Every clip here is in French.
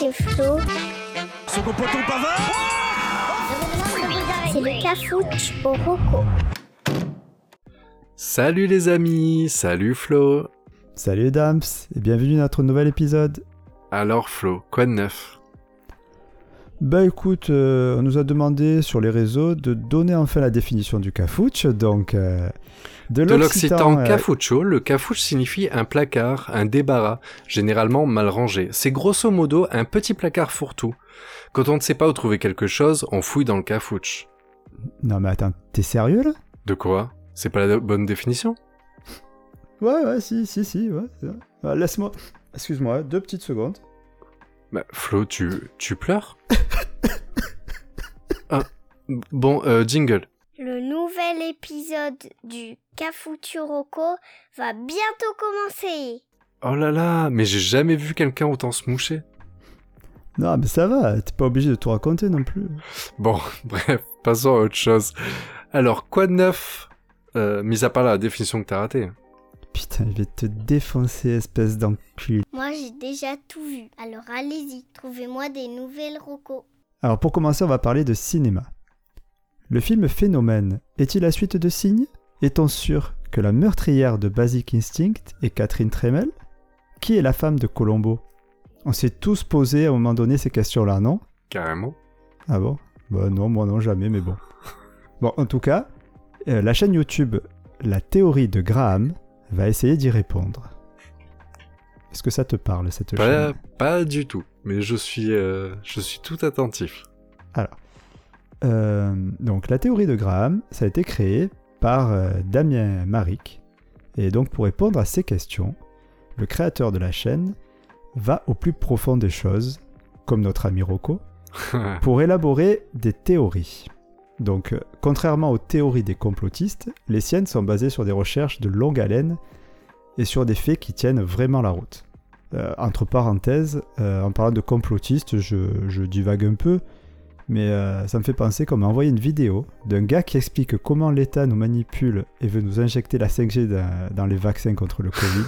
c'est Flo. Son poton pavard C'est le cafouche au roco. Salut les amis, salut Flo. Salut Dams, et bienvenue dans notre nouvel épisode. Alors Flo, quoi de neuf? Bah écoute, euh, on nous a demandé sur les réseaux de donner enfin la définition du cafouche, donc... euh, De l'occitan euh, cafucho, le cafouche signifie un placard, un débarras, généralement mal rangé. C'est grosso modo un petit placard fourre-tout. Quand on ne sait pas où trouver quelque chose, on fouille dans le cafouche. Non mais attends, t'es sérieux là? De quoi? C'est pas la bonne définition? Ouais, ouais, si, si, si, ouais. Ah, Laisse-moi... Excuse-moi, deux petites secondes. Bah Flo, tu, tu pleures Ah, bon, euh, jingle. Le nouvel épisode du Cafuturoco va bientôt commencer. Oh là là, mais j'ai jamais vu quelqu'un autant se moucher. Non mais ça va, t'es pas obligé de tout raconter non plus. Bon, bref, passons à autre chose. Alors, quoi de neuf? Euh, Mis à part la définition que t'as ratée. Putain, je vais te défoncer, espèce d'enculé. Moi, j'ai déjà tout vu. Alors allez-y, trouvez-moi des nouvelles rocos. Alors pour commencer, on va parler de cinéma. Le film Phénomène est-il la suite de Signes Est-on sûr que la meurtrière de Basic Instinct est Catherine Tremel? Qui est la femme de Colombo? On s'est tous posé à un moment donné ces questions-là, non? Carrément. Ah bon? Bah non, moi non, jamais, mais bon. Bon, en tout cas, euh, la chaîne YouTube La théorie de Graham va essayer d'y répondre. Est-ce que ça te parle, cette Pas, chaîne? pas du tout, mais je suis, euh, je suis tout attentif. Euh, donc la théorie de Graham, ça a été créé par euh, Damien Maric. Et donc pour répondre à ces questions, le créateur de la chaîne va au plus profond des choses, comme notre ami Rocco, pour élaborer des théories. Donc euh, contrairement aux théories des complotistes, les siennes sont basées sur des recherches de longue haleine et sur des faits qui tiennent vraiment la route. Euh, entre parenthèses, euh, en parlant de complotistes, je, je divague un peu, mais euh, ça me fait penser qu'on m'a envoyé une vidéo d'un gars qui explique comment l'État nous manipule et veut nous injecter la 5G dans, dans les vaccins contre le Covid.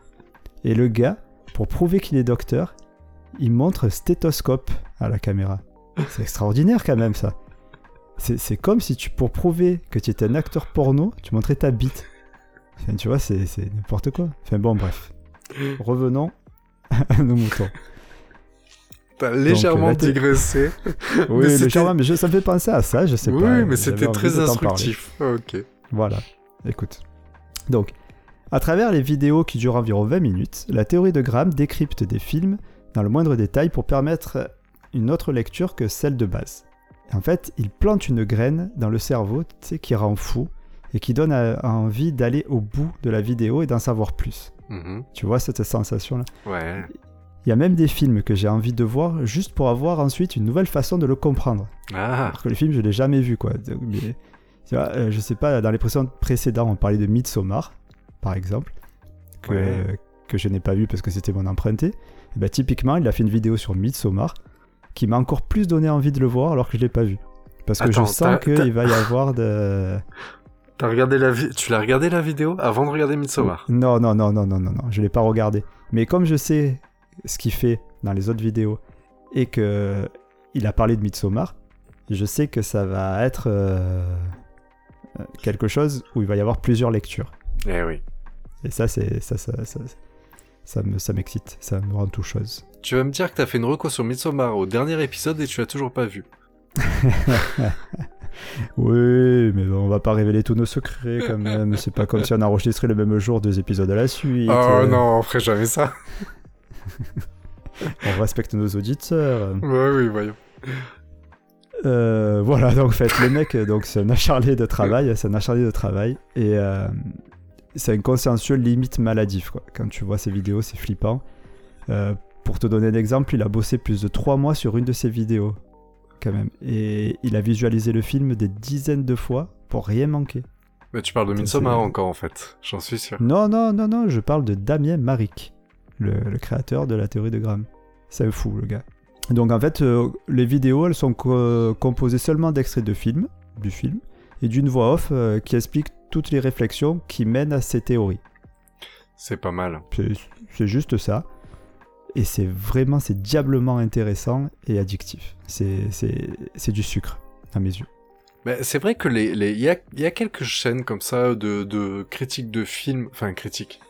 et le gars, pour prouver qu'il est docteur, il montre un stéthoscope à la caméra. C'est extraordinaire quand même ça. C'est comme si tu, pour prouver que tu étais un acteur porno, tu montrais ta bite. Enfin, tu vois, c'est n'importe quoi. Enfin bon, bref. Revenons à nos moutons. T'as légèrement thé- digressé. Oui, Mais légèrement, mais je, ça me fait penser à ça, je sais oui, pas. mais j'avais c'était très instructif. Ok. Voilà, écoute. Donc, à travers les vidéos qui durent environ 20 minutes, la théorie de Graham décrypte des films dans le moindre détail pour permettre une autre lecture que celle de base. En fait, il plante une graine dans le cerveau, qui rend fou et qui donne envie d'aller au bout de la vidéo et d'en savoir plus. Mhm. Tu vois cette sensation-là? Ouais. Il y a même des films que j'ai envie de voir juste pour avoir ensuite une nouvelle façon de le comprendre. Ah, Alors que les films, je l'ai jamais vu, quoi. Mais, tu vois, euh, je sais pas, dans les précédents on parlait de Midsommar, par exemple, que, Ouais. que je n'ai pas vu parce que c'était mon emprunté. Et ben, typiquement, il a fait une vidéo sur Midsommar qui m'a encore plus donné envie de le voir alors que je l'ai pas vu. Parce que je sens qu'il va y avoir de... t'as regardé la vi- tu l'as regardé la vidéo avant de regarder Midsommar? Non, non, non, non, non, non, non, je l'ai pas regardé. Mais comme je sais ce qu'il fait dans les autres vidéos et que il a parlé de Midsommar, je sais que ça va être euh, euh, quelque chose où il va y avoir plusieurs lectures. Eh oui. Et ça, c'est ça, ça, ça, ça me, ça m'excite, ça me rend tout chose. Tu vas me dire que t'as fait une reco sur Midsommar au dernier épisode et tu l'as toujours pas vu. Oui, mais on va pas révéler tous nos secrets quand même. C'est pas comme si on enregistrait le même jour deux épisodes à la suite. Oh Euh, non, on ferait jamais ça. On respecte nos auditeurs. Ouais, oui, voyons. Euh, voilà, donc en fait, le mec, donc c'est un acharné de travail, c'est un acharné de travail, et euh, c'est un consciencieux limite maladif, quoi. Quand tu vois ses vidéos, c'est flippant. Euh, pour te donner un exemple, il a bossé plus de 3 mois sur une de ses vidéos, quand même. Et il a visualisé le film des dizaines de fois pour rien manquer. Mais tu parles de Midsommar encore en fait, j'en suis sûr. Non, non, non, non, je parle de Damien Maric, le, le créateur de la théorie de Graham. C'est un fou, le gars. Donc en fait, euh, les vidéos, elles sont co- composées seulement d'extraits de films, du film, et d'une voix off euh, qui explique toutes les réflexions qui mènent à ces théories. C'est pas mal. C'est juste ça. Et c'est vraiment, c'est diablement intéressant et addictif. C'est, du sucre, à mes yeux. Mais c'est vrai que les, les, y a, y a quelques chaînes comme ça de, de critiques de films, enfin critiques,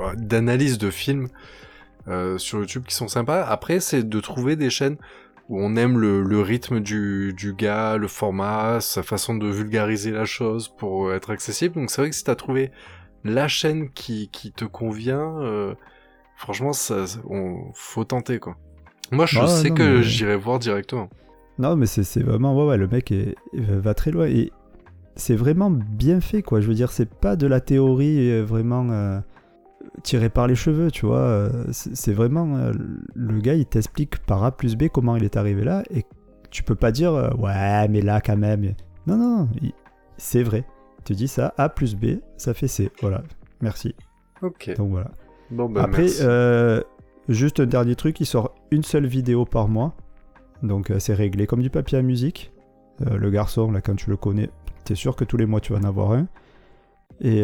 euh, d'analyse de films euh, sur YouTube qui sont sympas. Après, c'est de trouver des chaînes où on aime le, le rythme du, du gars, le format, sa façon de vulgariser la chose pour être accessible. Donc c'est vrai que si t'as trouvé la chaîne qui, qui te convient, euh, franchement, ça, on, faut tenter quoi. Moi, je Ah, sais non, que mais- j'irai voir directement. Non, mais c'est vraiment, ouais, ouais, le mec est, va très loin et c'est vraiment bien fait, quoi. Je veux dire, c'est pas de la théorie euh, vraiment euh, tirée par les cheveux, tu vois. euh, C'est vraiment, euh, le gars, il t'explique par A plus B comment il est arrivé là et tu peux pas dire, euh, ouais, mais là, quand même. Non, non, c'est vrai. Tu dis ça, A plus B, ça fait C. Voilà, merci. Ok. Donc voilà. Bon, bah, Après, euh, juste un dernier truc, il sort une seule vidéo par mois. Donc euh, c'est réglé comme du papier à musique. Euh, le garçon, là, quand tu le connais, t'es sûr que tous les mois tu vas en avoir un. Et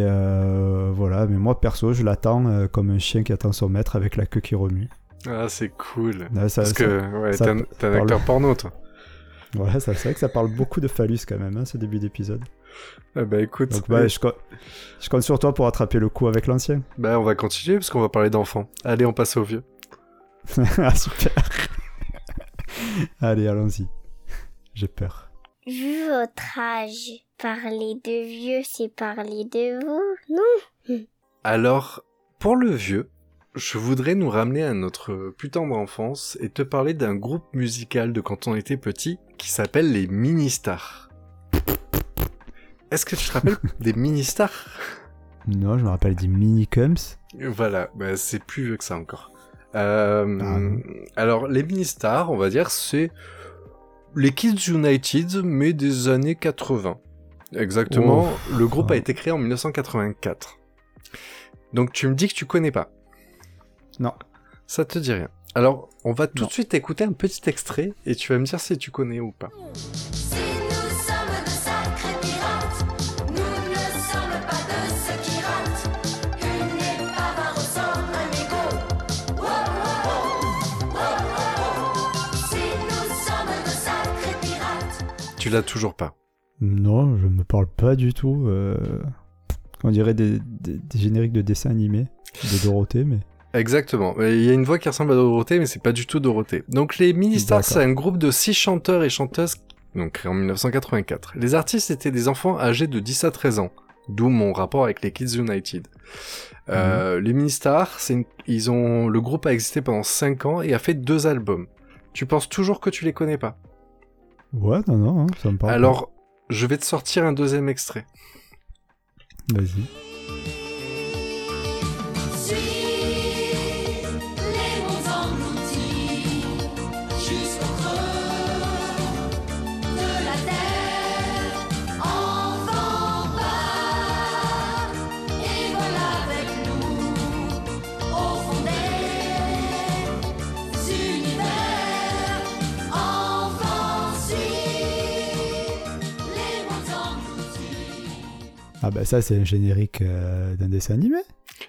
voilà, mais moi perso, je l'attends comme un chien qui attend son maître avec la queue qui remue. Ah, c'est cool. Là, ça- Parce ça- que ouais, t'es un, parle- acteur porno, toi. Voilà, c'est vrai que ça parle beaucoup de phallus quand même, hein, ce début d'épisode. Bah écoute, Donc bah, je, co- je compte sur toi pour attraper le coup avec l'ancien. bah on va continuer parce qu'on va parler d'enfants. Allez, on passe au vieux. ah super. Allez, allons-y. J'ai peur. Vu votre âge, parler de vieux, c'est parler de vous, non? Alors, pour le vieux, je voudrais nous ramener à notre plus tendre enfance et te parler d'un groupe musical de quand on était petit qui s'appelle les Ministars. Est-ce que tu te rappelles des Ministars? Non, je me rappelle des minicums. Voilà, bah, c'est plus vieux que ça encore. Euh, Ah, alors, les mini-stars, on va dire, c'est les Kids United, mais des années 80. Exactement. Le groupe a été créé en 1984. Donc, tu me dis que tu connais pas. Non. Ça te dit rien. Alors, on va tout Non. de suite écouter un petit extrait et tu vas me dire si tu connais ou pas. Tu l'as toujours pas. Non, je me parle pas du tout. euh, On dirait des, des- des génériques de dessins animés de Dorothée, mais. Exactement. Il y a une voix qui ressemble à Dorothée, mais c'est pas du tout Dorothée. Donc les Ministars, c'est un groupe de six chanteurs et chanteuses, donc créé en 1984. Les artistes étaient des enfants âgés de 10 à 13 ans, d'où mon rapport avec les Kids United. Euh, Les Ministars, une- ils ont, le groupe a existé pendant 5 ans et a fait deux albums. Tu penses toujours que tu les connais pas? Ouais, non, non, hein, ça me parle. Alors, je vais te sortir un deuxième extrait. Vas-y. Ah bah ça, c'est un générique euh, d'un dessin animé.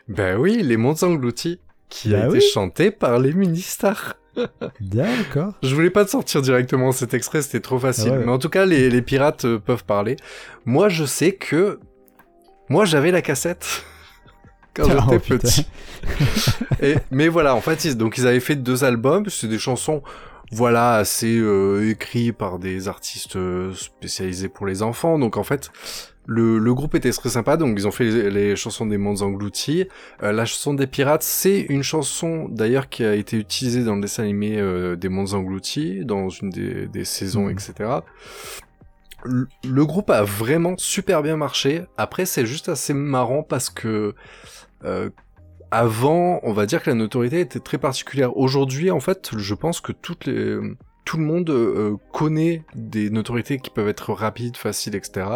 Ben oui, Les Monts Engloutis, qui a Bah été chanté par les Ministars. D'accord. Je voulais pas te sortir directement cet extrait, c'était trop facile. Ah ouais. Mais en tout cas, les, les pirates euh, peuvent parler. Moi, je sais que... Moi, j'avais la cassette quand Oh, j'étais petit. Et, mais voilà, en fait, ils, donc ils avaient fait deux albums. C'est des chansons, voilà, assez euh, écrites par des artistes euh, spécialisés pour les enfants. Donc en fait, le, le groupe était très sympa. Donc ils ont fait les, les chansons des mondes engloutis. Euh, la chanson des pirates, c'est une chanson d'ailleurs qui a été utilisée dans le dessin animé euh, des mondes engloutis, dans une des, des saisons, Mhm. etc. Le, le groupe a vraiment super bien marché. Après, c'est juste assez marrant parce que euh, avant, on va dire que la notoriété était très particulière. Aujourd'hui, en fait, je pense que toutes les, tout le monde euh, connaît des notoriétés qui peuvent être rapides, faciles, etc.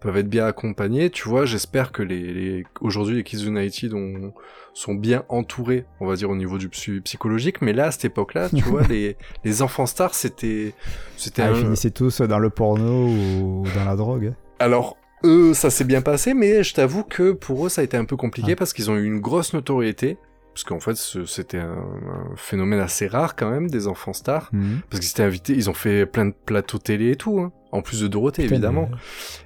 Peuvent être bien accompagnées. Tu vois, j'espère que les, les aujourd'hui les Kids United ont, sont bien entourés, on va dire au niveau du psy- psychologique. Mais là, à cette époque-là, tu vois, les, les enfants stars, c'était, c'était Ah, un- ils finissaient tous dans le porno ou dans la drogue. alors, eux, ça s'est bien passé, mais je t'avoue que pour eux, ça a été un peu compliqué Ah. parce qu'ils ont eu une grosse notoriété. parce qu'en fait c'était un, un phénomène assez rare quand même des enfants stars, Mhm. parce qu'ils étaient invités, ils ont fait plein de plateaux télé et tout, hein, en plus de Dorothée Putain, évidemment.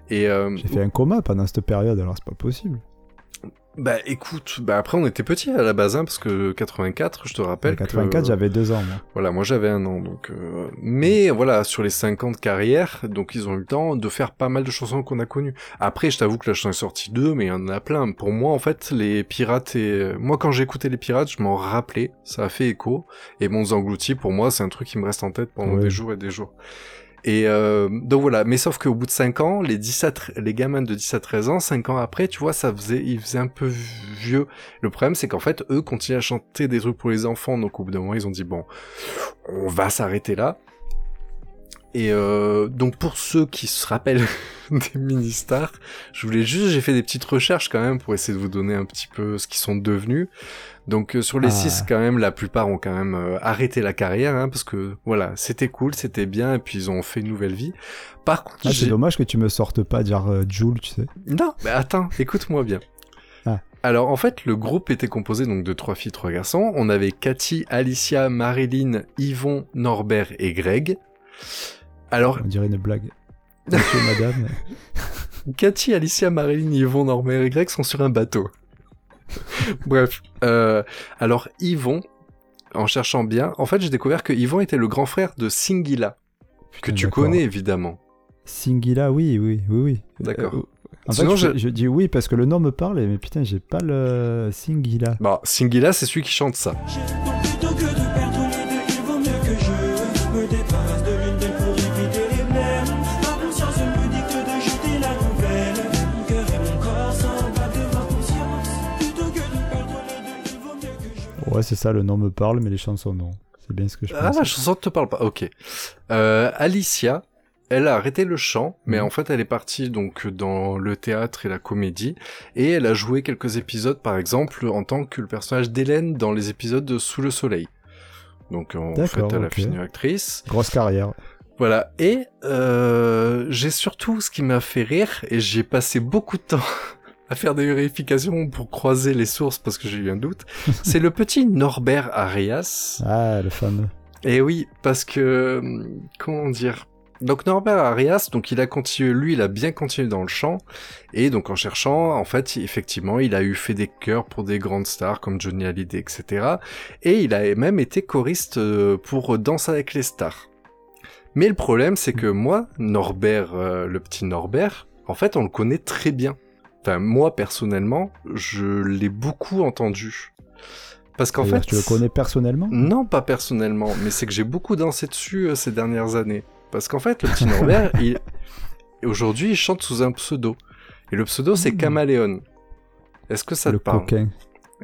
mais Et euh, J'ai fait un coma pendant cette période, alors c'est pas possible. Bah écoute, bah après on était petits à la base, hein, parce que 84, je te rappelle. En 84, que- j'avais deux ans, moi. Voilà, moi j'avais un an, donc. euh, Mais voilà, sur les 5 ans de carrière, donc ils ont eu le temps de faire pas mal de chansons qu'on a connues. Après, je t'avoue que là, j'en ai sorti deux, mais il y en a plein. Pour moi, en fait, les pirates et moi, quand écouté les pirates, je m'en rappelais, ça a fait écho. Et Monts Engloutis, pour moi, c'est un truc qui me reste en tête pendant Ouais. des jours et des jours. Et euh, donc voilà, mais sauf qu'au bout de 5 ans, les 17, les gamins de 17 13 ans, 5 ans après, tu vois, ça faisait, ils faisaient un peu vieux. Le problème, c'est qu'en fait, eux continuaient à chanter des trucs pour les enfants, donc au bout d'un moment, ils ont dit, bon, on va s'arrêter là. Et euh, donc pour ceux qui se rappellent des mini-stars, je voulais juste, j'ai fait des petites recherches quand même pour essayer de vous donner un petit peu ce qu'ils sont devenus. Donc euh, sur les Ah. six quand même, la plupart ont quand même euh, arrêté la carrière, hein, parce que voilà, c'était cool, c'était bien, et puis ils ont fait une nouvelle vie. Par contre, Ah, c'est dommage que tu me sortes pas genre euh, Joule, tu sais. non, mais attends, écoute-moi bien. Ah. Alors en fait, le groupe était composé donc de trois filles, trois garçons. On avait Cathy, Alicia, Marilyn, Yvon, Norbert et Greg. Alors On dirait une blague. Monsieur, madame. Cathy, Alicia, Marilyn, Yvon, Norbert et Greg sont sur un bateau. Bref, euh, alors Yvon, en cherchant bien, en fait j'ai découvert que Yvon était le grand frère de Singila, que tu connais évidemment. Singila, oui, oui, oui, oui. D'accord. Euh, en Sinon, fait, je, je- je dis oui parce que le nom me parle, mais putain, j'ai pas le Singila. Bon, Singila c'est celui qui chante ça. Ouais, c'est ça, le nom me parle, mais les chansons non. C'est bien ce que je Ah, pense. la chanson ne te parle pas. Ok. Euh, Alicia, elle a arrêté le chant, mais Mhm. en fait, elle est partie donc dans le théâtre et la comédie, et elle a joué quelques épisodes, par exemple, en tant que le personnage d'Hélène dans les épisodes de Sous le Soleil. Donc en fait, elle a ok. fini actrice. Grosse carrière. Voilà. Et euh, j'ai surtout ce qui m'a fait rire, et j'ai passé beaucoup de temps à faire des vérifications pour croiser les sources parce que j'ai eu un doute. c'est le petit Norbert Arias. Ah, le fameux. Et oui, parce que hum, comment dire donc Norbert Arias, donc il a continué, lui, il a bien continué dans le chant, et donc en cherchant, en fait, effectivement, il a eu fait des chœurs pour des grandes stars comme Johnny Hallyday, etc. Et il a même été choriste euh, pour Danse avec les stars. Mais le problème, c'est que moi, Norbert, euh, le petit Norbert, en fait, on le connaît très bien. Enfin, moi personnellement, je l'ai beaucoup entendu. Parce qu'en fait, Tu le connais personnellement? Non, pas personnellement, mais c'est que j'ai beaucoup dansé dessus euh, ces dernières années. Parce qu'en fait, le petit Norbert, il... aujourd'hui, il chante sous un pseudo. Et le pseudo, c'est Hmm. Caméléon. Est-ce que ça Le te parle? coquin.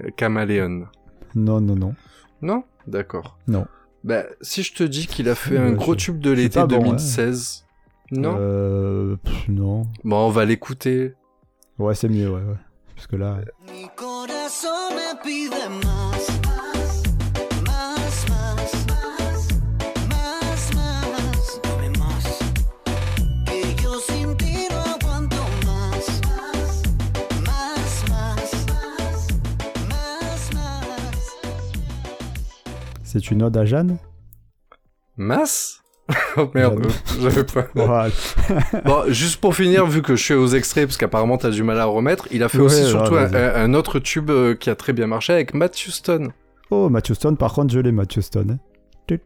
Euh, Caméléon. Non, non, non. Non? D'accord. Non. Bah, si je te dis qu'il a fait un je- gros tube de l'été pas bon, hein. 2016. Non? Euh, pff, non. Bon, on va l'écouter. Ouais, c'est mieux, ouais, ouais. Parce que là, c'est une ode à Jeanne? Masse Oh merde, j'avais pas. Bon, juste pour finir, vu que je suis aux extraits, parce qu'apparemment t'as du mal à remettre, il a fait Ouais, aussi ouais, surtout un, vas-y. un- un autre tube euh, qui a très bien marché avec Matt Houston. Oh, Matthew Stone, par contre, je l'ai, Matthew Stone. hein.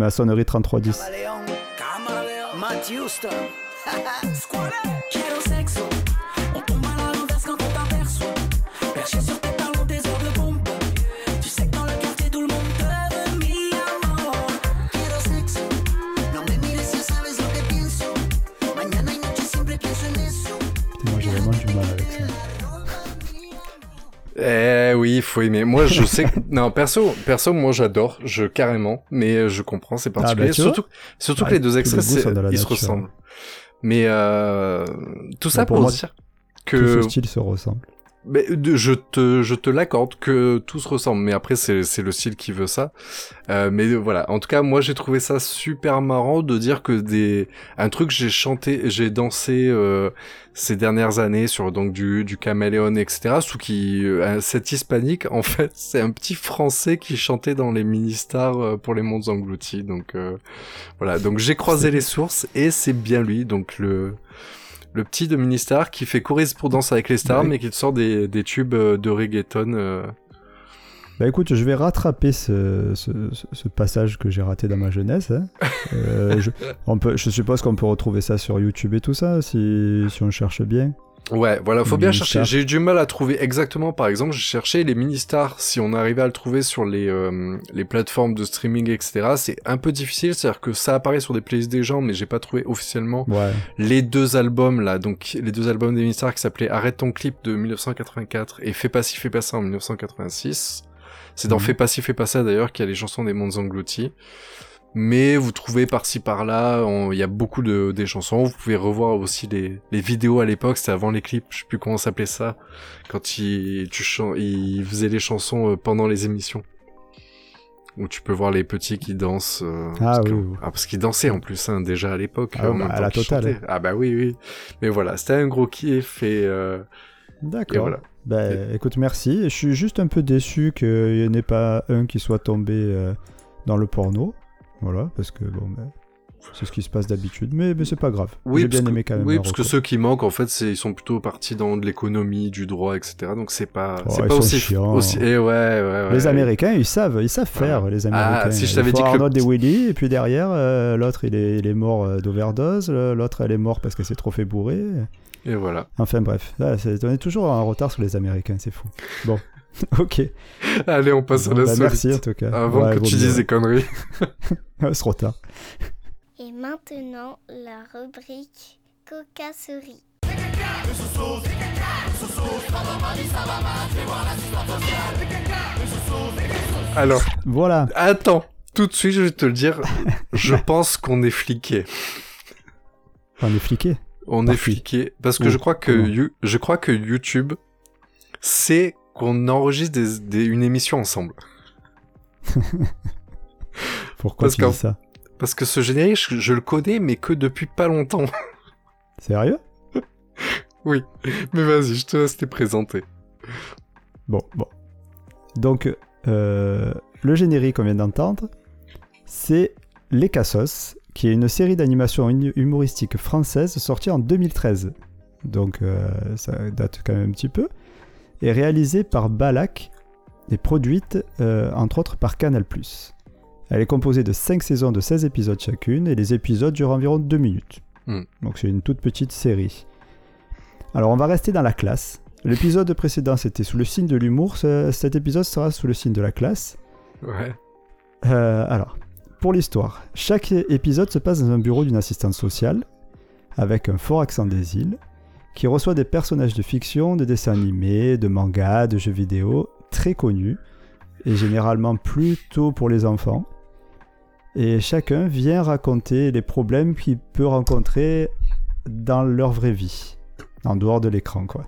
À sonnerie 3310. Camaleón, camaleón, Matt Houston. Faut aimer. Moi, je sais que... Non, perso, perso, moi j'adore, je carrément, mais euh, je comprends, c'est particulier. bah, vois surtout surtout Ah, que les deux extraits, ils se ressemblent. Mais euh, tout ça pour pour moi, dire Tout que ce style se ressemble. Mais je te, je te l'accorde que tout se ressemble. Mais après, c'est, le style qui veut ça. Euh, mais euh, voilà. En tout cas, moi, j'ai trouvé ça super marrant de dire que des, un truc j'ai chanté, j'ai dansé euh, ces dernières années sur donc du, du caméléon, etc. Sous qui, euh, cet hispanique, en fait, c'est un petit français qui chantait dans les mini-stars euh, pour les mondes engloutis. Donc euh, voilà. Donc j'ai croisé les sources et c'est bien lui. Donc le le petit de Ministar qui fait danse avec les stars, Ouais. mais qui te sort des, des tubes euh, de reggaeton. euh. Bah écoute, je vais rattraper ce- ce passage que j'ai raté dans ma jeunesse. hein. Euh, je, on peut, je suppose qu'on peut retrouver ça sur YouTube et tout ça, si, si on cherche bien. Ouais, voilà, faut bien mini-stars. chercher. J'ai eu du mal à trouver exactement, par exemple, j'ai cherché les mini-stars, si on arrivait à le trouver sur les, euh, les plateformes de streaming, etc. C'est un peu difficile, c'est-à-dire que ça apparaît sur des playlists des gens, mais j'ai pas trouvé officiellement Ouais. les deux albums là, donc les deux albums des mini-stars qui s'appelaient Arrête ton clip de 1984 et Fais pas ci, fais pas ça en 1986. C'est dans Mhm. Fais pas ci, fais pas ça d'ailleurs qu'il y a les chansons des mondes engloutis. Mais vous trouvez par-ci par-là, il y a beaucoup de des chansons. Vous pouvez revoir aussi les, les vidéos à l'époque, c'était avant les clips, je sais plus comment s'appelait ça, quand il, tu il faisait les chansons euh, pendant les émissions. Où tu peux voir les petits qui dansent. euh, Ah parce oui, que- oui. ah, parce qu'ils dansaient en plus, hein, déjà à l'époque. Ah bah, à la totale. Ah bah oui, oui. Mais voilà, c'était un gros kiff et, euh, D'accord. voilà. Bah écoute, merci. Je suis juste un peu déçu qu'il n'y en ait pas un qui soit tombé euh, dans le porno. Voilà, parce que bon, bah, c'est ce qui se passe d'habitude, mais, mais c'est pas grave. Oui, J'ai bien que, aimé quand même. oui, parce que ceux qui manquent, en fait, c'est, ils sont plutôt partis dans de l'économie, du droit, etc. Donc c'est pas, Oh, c'est pas aussi, chiants. aussi, eh ouais, ouais, ouais. Les Américains, ils savent, ils savent faire, les Ah, Américains. si je t'avais dit que le petit- Willy, et puis derrière, euh, l'autre, il est, il est mort euh, d'overdose, l'autre, elle est morte parce qu'elle s'est trop fait bourrer. Et voilà. Enfin bref, là, c'est- on est toujours en retard sur les Américains, c'est fou. Bon, ok. Allez, on passe Bon, à la bah, suite. merci en tout cas. Avant Ouais, que tu dises des conneries. C'est trop tard. Et maintenant, la rubrique cocasserie. Alors, Voilà. attends. Tout de suite, je vais te le dire. je pense qu'on est fliqué. On est fliqué. On est fliqué parce que je crois que comment You- je crois que YouTube sait qu'on enregistre des, des- une émission ensemble. Pourquoi Parce tu dis ça Parce que ce générique, je, je le connais, mais que depuis pas longtemps. Sérieux? Oui. Mais vas-y, je te laisse te présenter. Bon, bon. Donc, euh, le générique qu'on vient d'entendre, c'est Les Cassos, qui est une série d'animation hu- humoristique française sortie en 2013. Donc, euh, ça date quand même un petit peu. Et réalisée par Balak et produite, euh, entre autres, par Canal+. Elle est composée de 5 saisons de 16 épisodes chacune, et les épisodes durent environ 2 minutes. Hmm. Donc c'est une toute petite série. Alors on va rester dans la classe. L'épisode précédent c'était sous le signe de l'humour, ce- cet épisode sera sous le signe de la classe. Ouais. Euh, alors, pour l'histoire, chaque épisode se passe dans un bureau d'une assistante sociale, avec un fort accent des îles, qui reçoit des personnages de fiction, de dessins animés, de mangas, de jeux vidéo, très connus, et généralement plutôt pour les enfants. Et chacun vient raconter les problèmes qu'il peut rencontrer dans leur vraie vie, en dehors de l'écran, quoi.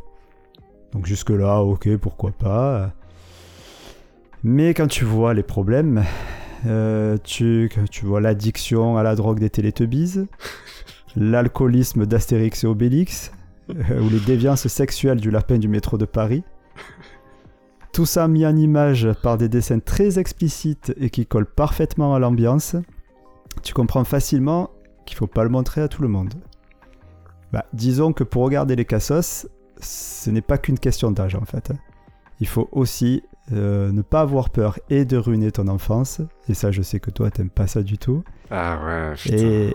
Donc jusque-là, ok, pourquoi pas. Mais quand tu vois les problèmes, euh, tu, vois l'addiction à la drogue des Télétubbies, l'alcoolisme d'Astérix et Obélix, euh, ou les déviances sexuelles du lapin du métro de Paris. Tout ça mis en image par des dessins très explicites et qui collent parfaitement à l'ambiance, tu comprends facilement qu'il faut pas le montrer à tout le monde. Bah, disons que pour regarder les cassos, ce n'est pas qu'une question d'âge en fait. hein. Il faut aussi euh, ne pas avoir peur et de ruiner ton enfance, et ça je sais que toi t'aimes pas ça du tout, Ah ouais, putain. et,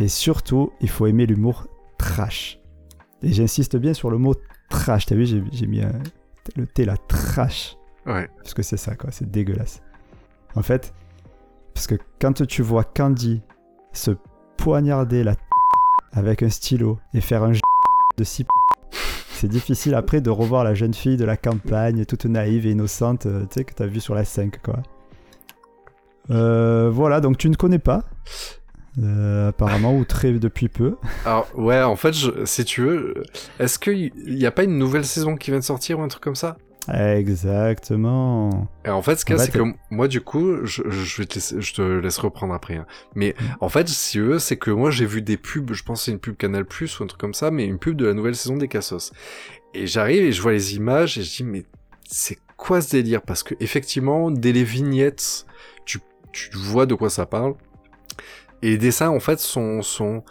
et surtout il faut aimer l'humour trash. Et j'insiste bien sur le mot trash, t'as vu j'ai mis un- le T là, trash, Ouais. parce que c'est ça quoi, c'est dégueulasse. En fait, parce que quand tu vois Candy se poignarder la avec un stylo et faire un de six c'est difficile après de revoir la jeune fille de la campagne, toute naïve et innocente, euh, tu sais, que t'as vu sur la 5, quoi. Euh, voilà, donc tu ne connais pas euh, apparemment, ou très depuis peu. Alors, ouais, en fait, je, si tu veux, est-ce qu'il n'y a pas une nouvelle saison qui vient de sortir ou un truc comme ça? Exactement. Et en fait, ce qu'il y a, En c'est que moi, du coup, je, je, vais te laisser- je te laisse reprendre après. hein. Mais Mm. en fait, si tu veux, c'est que moi, j'ai vu des pubs, je pense que c'est une pub Canal Plus ou un truc comme ça, mais une pub de la nouvelle saison des Cassos. Et j'arrive et je vois les images et je dis, mais c'est quoi ce délire? Parce que effectivement, dès les vignettes, tu, tu vois de quoi ça parle. Et les dessins, en fait, sont, sont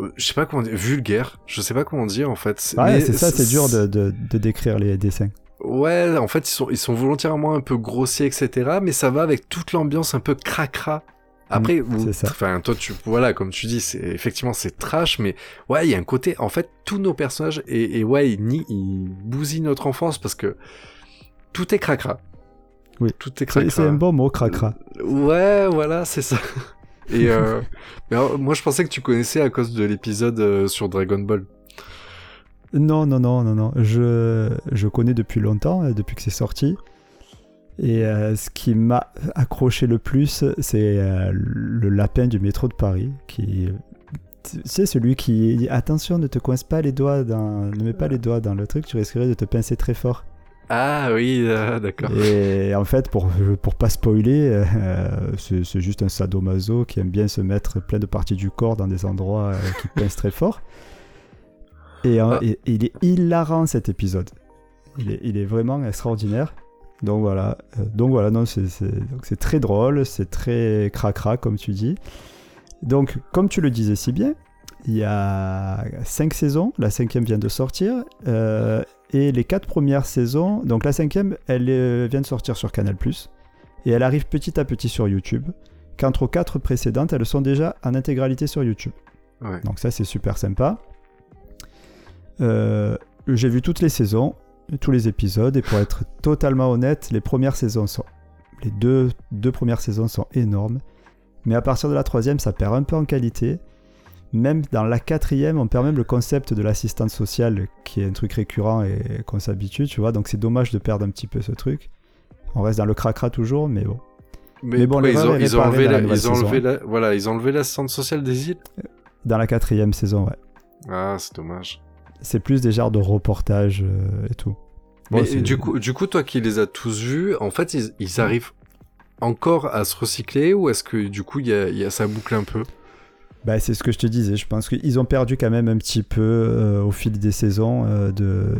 euh, je sais pas comment dire, vulgaires. Je sais pas comment dire, en fait. Ouais, Mais c'est ça, c'est dur de, de, de décrire les dessins. Ouais, en fait, ils sont, ils sont volontairement un peu grossiers, etc. Mais ça va avec toute l'ambiance un peu cracra. Après, Mm, ça. enfin, toi, tu, voilà, comme tu dis, c'est effectivement c'est trash, mais ouais, il y a un côté, en fait, tous nos personnages et, et ouais, ils, ils bousillent notre enfance parce que tout est cracra. Oui. tout est cracra. c'est un bon mot, cracra. Ouais, voilà, c'est ça. Et euh, alors, moi, je pensais que tu connaissais à cause de l'épisode euh, sur Dragon Ball. Non, non, non, non, non. Je, je connais depuis longtemps, euh, depuis que c'est sorti. Et euh, ce qui m'a accroché le plus, c'est euh, le lapin du métro de Paris, qui, sais, celui qui dit attention, ne te coince pas les doigts dans, ne mets pas les doigts dans le truc, tu risquerais de te pincer très fort. Ah oui, euh, d'accord. Et en fait, pour, pour pas spoiler, euh, c'est juste un sadomaso qui aime bien se mettre plein de parties du corps dans des endroits euh, qui pincent très fort. Et, Ah. et- et il est hilarant cet épisode. Il est, il est vraiment extraordinaire. Donc voilà, donc voilà, non, c'est très drôle, c'est très cracra comme tu dis. Donc, comme tu le disais si bien, il y a cinq saisons, la cinquième vient de sortir, euh, et les quatre premières saisons, donc la cinquième, elle euh, vient de sortir sur Canal+, et elle arrive petit à petit sur YouTube, qu'entre aux quatre précédentes, elles sont déjà en intégralité sur YouTube. Ouais. Donc ça, c'est super sympa. Euh, J'ai vu toutes les saisons, tous les épisodes, et pour être totalement honnête, les premières saisons sont... Les deux, deux premières saisons sont énormes, mais à partir de la troisième, ça perd un peu en qualité. Même dans la quatrième, on perd même le concept de l'assistante sociale, qui est un truc récurrent et qu'on s'habitue, tu vois. Donc c'est dommage de perdre un petit peu ce truc. On reste dans le cracra toujours, mais bon. Mais bon, ils ont, ils ont enlevé dans la la, nouvelle ils ont saison, enlevé la, voilà, ils ont enlevé l'assistante sociale des îles? Dans la quatrième saison, ouais. Ah, c'est dommage. C'est plus des genres de reportages euh, et tout. Bon, Mais du coup, du coup, toi qui les as tous vus, en fait, ils, ils arrivent encore à se recycler ou est-ce que du coup, il y a, y a ça boucle un peu? Bah, c'est ce que je te disais. Je pense qu'ils ont perdu quand même un petit peu euh, au fil des saisons euh, de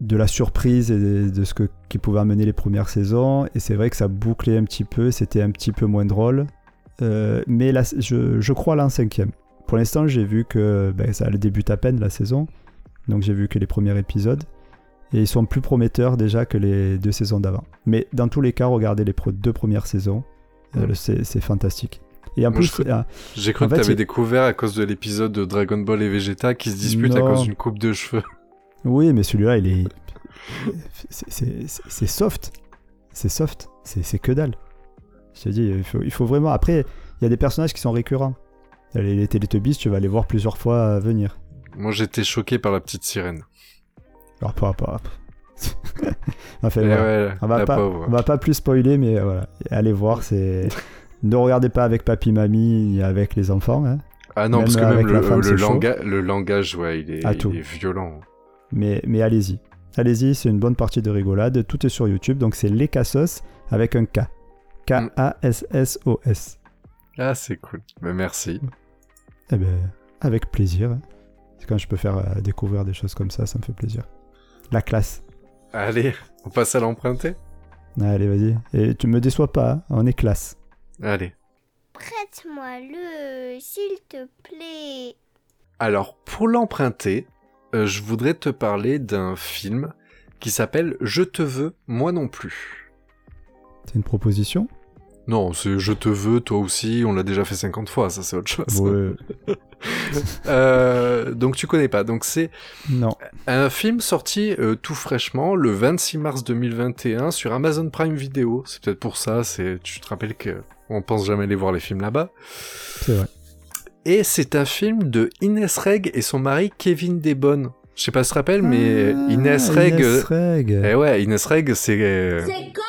de la surprise et de, de ce que qui pouvait amener les premières saisons. Et c'est vrai que ça bouclait un petit peu. C'était un petit peu moins drôle. Euh, mais là, je, je crois l'an cinquième. Pour l'instant, j'ai vu que ben, ça débute à peine la saison. Donc j'ai vu que les premiers épisodes. Et ils sont plus prometteurs déjà que les deux saisons d'avant. Mais dans tous les cas, regardez les deux premières saisons. C'est fantastique. Et en Moi, plus, je trouve- ah, J'ai cru En que fait, t'avais il- découvert à cause de l'épisode de Dragon Ball et Vegeta qui se disputent à cause d'une coupe de cheveux. Oui, mais celui-là, il est. c'est- soft. C'est soft. C'est que dalle. Je te dis, il faut, il faut vraiment. Après, il y a des personnages qui sont récurrents. Les, les Teletubbies, tu vas les voir plusieurs fois venir. Moi, j'étais choqué par la petite sirène. Alors, pas. pas... enfin, Et voilà. ouais, on, va pas, on va pas plus spoiler, mais voilà. Allez voir, c'est. Ne regardez pas avec papy, mamie, ni avec les enfants. hein. Ah non, même parce que même le, femme, le, langa- langage, ouais, il est, il violent. Mais, mais allez-y. Allez-y, c'est une bonne partie de rigolade. Tout est sur YouTube, donc c'est Les Cassos avec un K. K-A-S-S-O-S. Ah, c'est cool. Mais merci. Eh ben, avec plaisir. C'est quand je peux faire euh, découvrir des choses comme ça, ça me fait plaisir. La classe. Allez, on passe à l'emprunter Allez, vas-y. Et tu me déçois pas, hein, on est classe. Allez. Prête-moi le, s'il te plaît. Alors, pour l'emprunter, euh, je voudrais te parler d'un film qui s'appelle Je te veux, moi non plus. C'est une proposition? Non, c'est Je te veux, toi aussi, on l'a déjà fait 50 fois, ça c'est autre chose. Ouais. Euh, donc tu connais pas. Donc c'est Non. un film sorti euh, tout fraîchement le 26 mars 2021 sur Amazon Prime Video. C'est peut-être pour ça, c'est tu te rappelles que on pense jamais aller voir les films là-bas. C'est vrai. Et c'est un film de Inès Reg et son mari Kevin Desbonnes. Je sais pas si tu te rappelles, mais Ah, Inès Reg. Inès Reg. Eh ouais, Inès Reg, c'est. euh, C'est quand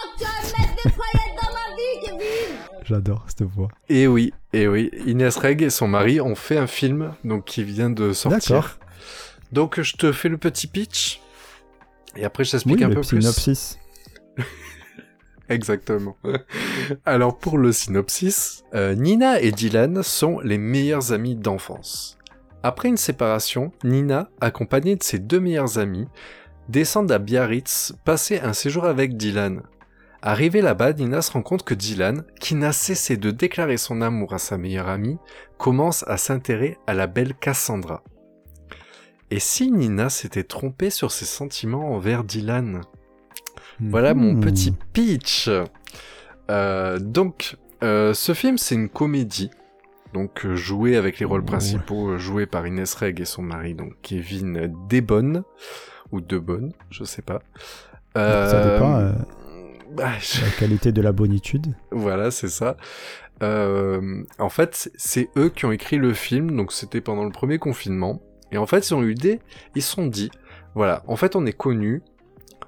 Je l'adore, cette voix. Et oui, et oui, Inès Reg et son mari ont fait un film donc qui vient de sortir. D'accord. Donc je te fais le petit pitch et après je t'explique Oui, un le peu plus. synopsis. Exactement. Alors pour le synopsis, euh, Nina et Dylan sont les meilleurs amis d'enfance. Après une séparation, Nina, accompagnée de ses deux meilleurs amis, descendent à Biarritz passer un séjour avec Dylan. Arrivée là-bas, Nina se rend compte que Dylan, qui n'a cessé de déclarer son amour à sa meilleure amie, commence à s'intéresser à la belle Cassandra. Et si Nina s'était trompée sur ses sentiments envers Dylan? Voilà mon Mhm. petit pitch. Euh, donc, euh, ce film, c'est une comédie. Donc, euh, joué avec les rôles principaux, euh, joués par Inès Reg et son mari, donc Kevin Debonne, ou Debonne, je sais pas. Ça dépend, bah, je- La qualité de la bonitude. voilà, c'est ça. Euh, en fait, c'est eux qui ont écrit le film, donc c'était pendant le premier confinement. Et en fait, ils ont eu des, ils se sont dit, voilà, en fait, on est connus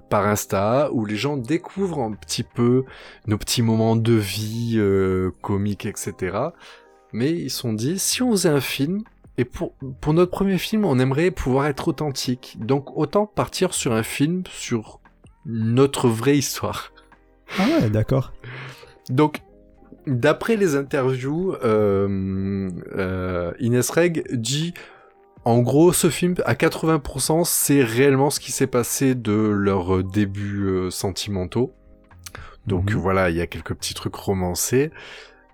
par Insta, où les gens découvrent un petit peu nos petits moments de vie euh, comiques, etc. Mais ils se sont dit, si on faisait un film, et pour, pour notre premier film, on aimerait pouvoir être authentique. Donc autant partir sur un film sur notre vraie histoire. Ah ouais, d'accord. Donc, d'après les interviews, euh, euh, Inès Reg dit, en gros, ce film, à 80%, c'est réellement ce qui s'est passé de leurs débuts euh, sentimentaux. Donc Mhm. voilà, il y a quelques petits trucs romancés.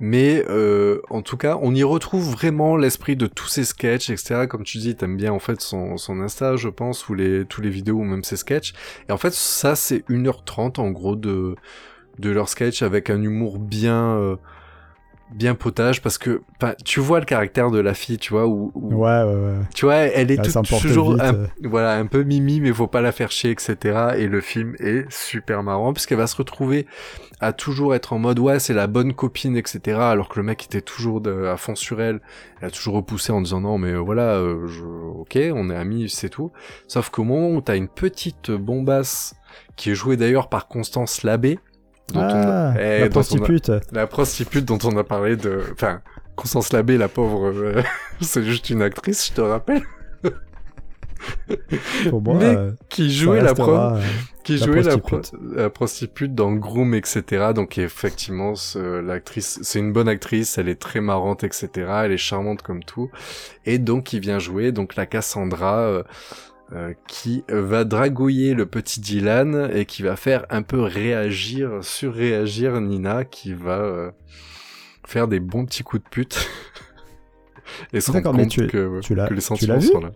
Mais euh, en tout cas, on y retrouve vraiment l'esprit de tous ces sketchs, etc. Comme tu dis, t'aimes bien en fait son, son Insta, je pense, ou les, tous les vidéos, ou même ses sketchs. Et en fait, ça, c'est 1h30 en gros de, de leur sketch avec un humour bien euh, bien potage parce que tu vois le caractère de la fille tu vois où, où- Ouais, ouais, ouais. tu vois elle est toujours vite, un, euh. voilà un peu mimi mais faut pas la faire chier etc et le film est super marrant puisqu'elle va se retrouver à toujours être en mode ouais c'est la bonne copine etc alors que le mec était toujours de- à fond sur elle elle a toujours repoussé en disant non mais voilà euh, je, ok on est amis c'est tout sauf qu'au moment où t'as une petite bombasse qui est jouée d'ailleurs par Constance Labbé on Ah, eh, la a- prostitute. la prostitute dont on a parlé de... Enfin, Constance Labbé, la pauvre, euh, c'est juste une actrice, je te rappelle, Pour moi, Mais euh, qui jouait la, pro... qui la jouait la, prostitute. pro- la prostitute dans Groom, etc. Donc effectivement, ce- l'actrice, c'est une bonne actrice, elle est très marrante, etc. Elle est charmante comme tout. Et donc il vient jouer donc la Cassandra euh, euh, qui va dragouiller le petit Dylan et qui va faire un peu réagir, surréagir Nina, qui va euh, faire des bons petits coups de pute. et se rendre compte tu- que, tu que les sentiments sont là.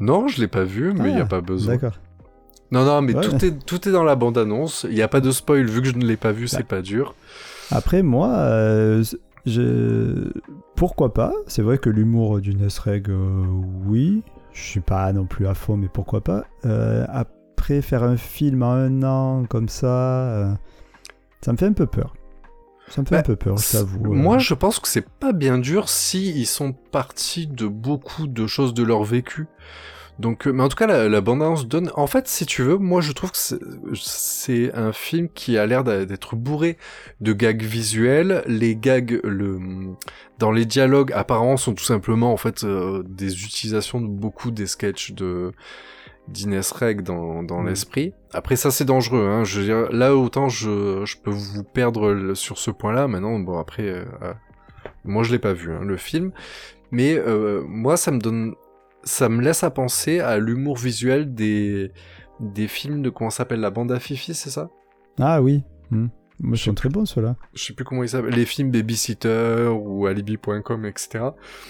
Non, je l'ai pas vu, mais il y a Ah, pas besoin. D'accord. Non, non, mais Ouais. tout, est, tout est dans la bande-annonce. Il n'y a pas de spoil, vu que je ne l'ai pas vu, Bah. c'est pas dur. Après, moi, euh, je... pourquoi pas C'est vrai que l'humour d'une Reg, euh, oui. Je suis pas non plus à fond, mais pourquoi pas Euh, Après, faire un film en un an comme ça, euh, ça me fait un peu peur. Ça me fait Bah, un peu peur, je t'avoue. euh. Moi, je pense que c'est pas bien dur si ils sont partis de beaucoup de choses de leur vécu. Donc, euh, mais en tout cas, la, la bande-annonce donne. En fait, si tu veux, moi, je trouve que c'est- un film qui a l'air d'être bourré de gags visuels. Les gags, le dans les dialogues, apparemment, sont tout simplement en fait euh, des utilisations de beaucoup des sketchs de d'Inès Reg dans, dans Mm. l'esprit. Après ça c'est dangereux, hein. je veux dire, là autant je, je peux vous perdre sur ce point-là, maintenant bon après, euh, euh, moi je l'ai pas vu hein, le film, mais euh, moi ça me donne, ça me laisse à penser à l'humour visuel des des films de comment s'appelle la bande à Fifi, c'est ça? Ah oui. hmm. Moi, Je très bons ceux-là. Je sais plus comment ils s'appellent, les films Babysitter ou Alibi.com, etc.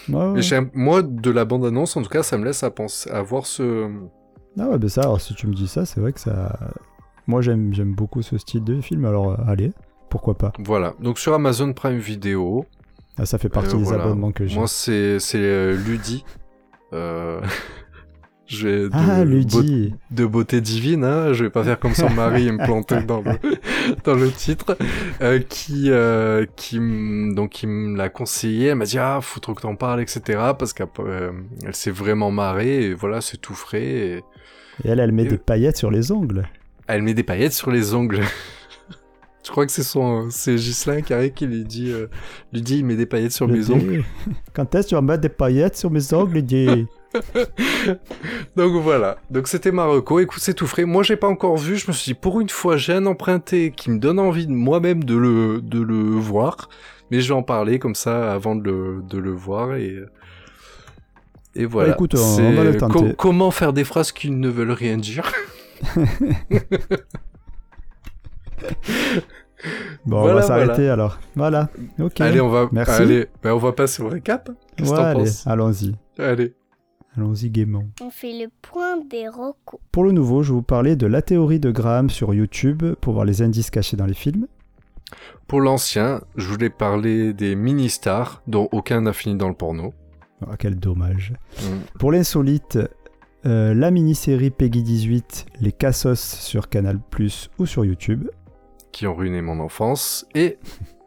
Ouais, moi de la bande annonce en tout cas ça me laisse à penser, à voir ce Ah ouais, ben ça, alors si tu me dis ça, c'est vrai que ça. Moi, j'aime beaucoup ce style de film, alors euh, allez, pourquoi pas. Voilà, donc sur Amazon Prime Video, Ah, ça fait partie Euh, des voilà. abonnements que j'ai. moi c'est c'est euh, Ludi. Euh... je vais de, Ah, beau- Ludi de beauté divine, hein, je vais pas faire comme son mari et me planter dans le dans le titre, euh, qui euh, qui donc qui me l'a conseillé, elle m'a dit ah faut trop que t'en parles etc parce qu'elle euh, s'est vraiment marrée et voilà c'est tout frais et Et elle, elle met Et- des paillettes sur les ongles. elle met des paillettes sur les ongles. Je crois que c'est son, c'est Ghislain Carré qui lui dit, euh, lui dit, il met des paillettes sur Le mes ongles. Quand est-ce que tu vas mettre des paillettes sur mes ongles, dit Donc voilà. Donc c'était Marocco. Écoute, c'est tout frais. Moi, j'ai pas encore vu. Je me suis dit, pour une fois, j'ai un emprunté qui me donne envie de moi-même de le, de le voir. Mais je vais en parler comme ça avant de le, de le voir et, et voilà. Bah, écoute, on- on va le tenter. co- comment faire des phrases qui ne veulent rien dire. Bon, on va s'arrêter alors. Voilà. Ok. Allez, on va, Merci. allez, ben, on va passer au récap. Qu'est-ce que Ouais, t'en allez, penses allons-y. Allez. Allons-y gaiement. On fait le point des rocos. Pour le nouveau, je vais vous parler de la théorie de Graham sur YouTube pour voir les indices cachés dans les films. Pour l'ancien, je voulais parler des mini-stars dont aucun n'a fini dans le porno. Ah, quel dommage. Mm. Pour l'insolite, euh, la mini-série Peggy 18, Les Cassos sur Canal Plus ou sur YouTube. Qui ont ruiné mon enfance, et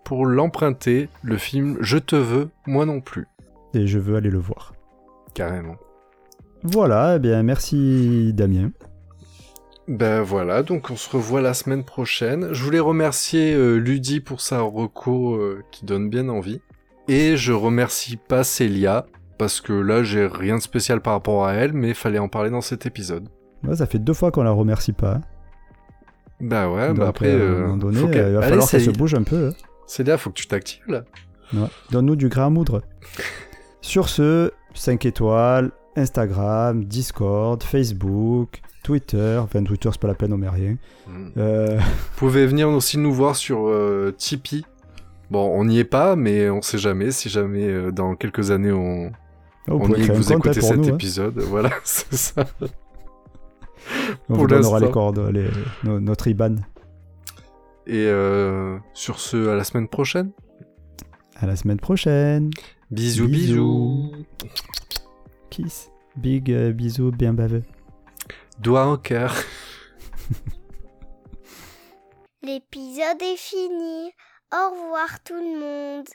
pour l'emprunter, le film Je te veux, moi non plus, Et je veux aller le voir. carrément. Voilà, eh bien merci Damien. Ben voilà, donc on se revoit la semaine prochaine. Je voulais remercier euh, Ludi pour sa reco euh, qui donne bien envie. Et je remercie pas Célia, parce que là j'ai rien de spécial par rapport à elle, mais fallait en parler dans cet épisode. Ouais, ça fait deux fois qu'on la remercie pas. hein. Bah ouais, Donc, bah après, euh, à un moment donné, faut qu'elle- il va Allez, falloir qu'elle se Célia. bouge un peu. hein. Célia, faut que tu t'actives là. Ouais. Donne-nous du grain à moudre. Sur ce, 5 étoiles, Instagram, Discord, Facebook, Twitter. Enfin, Twitter, c'est pas la peine, on met rien. Mm. Euh, Vous pouvez venir aussi nous voir sur euh, Tipeee. Bon, on n'y est pas, mais on sait jamais. Si jamais euh, dans quelques années on, vous on y est, que vous compte hein, écoutez cet nous. hein. épisode, voilà, c'est ça. On vous donnera les coordonnées, les- no- notre IBAN. Et euh, sur ce, à la semaine prochaine. À la semaine prochaine. Bisous, Bisous. bisous. Kiss. Big euh, bisous bien baveux. Doigt en cœur. L'épisode est fini. Au revoir tout le monde.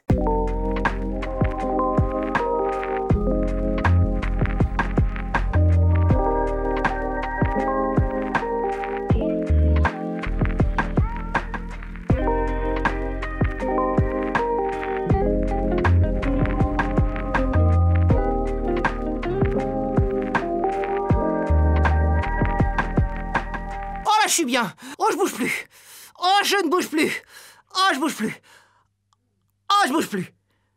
Je suis bien. Oh, je bouge plus. Oh, je ne bouge plus. Oh, je bouge plus. Oh, je bouge plus.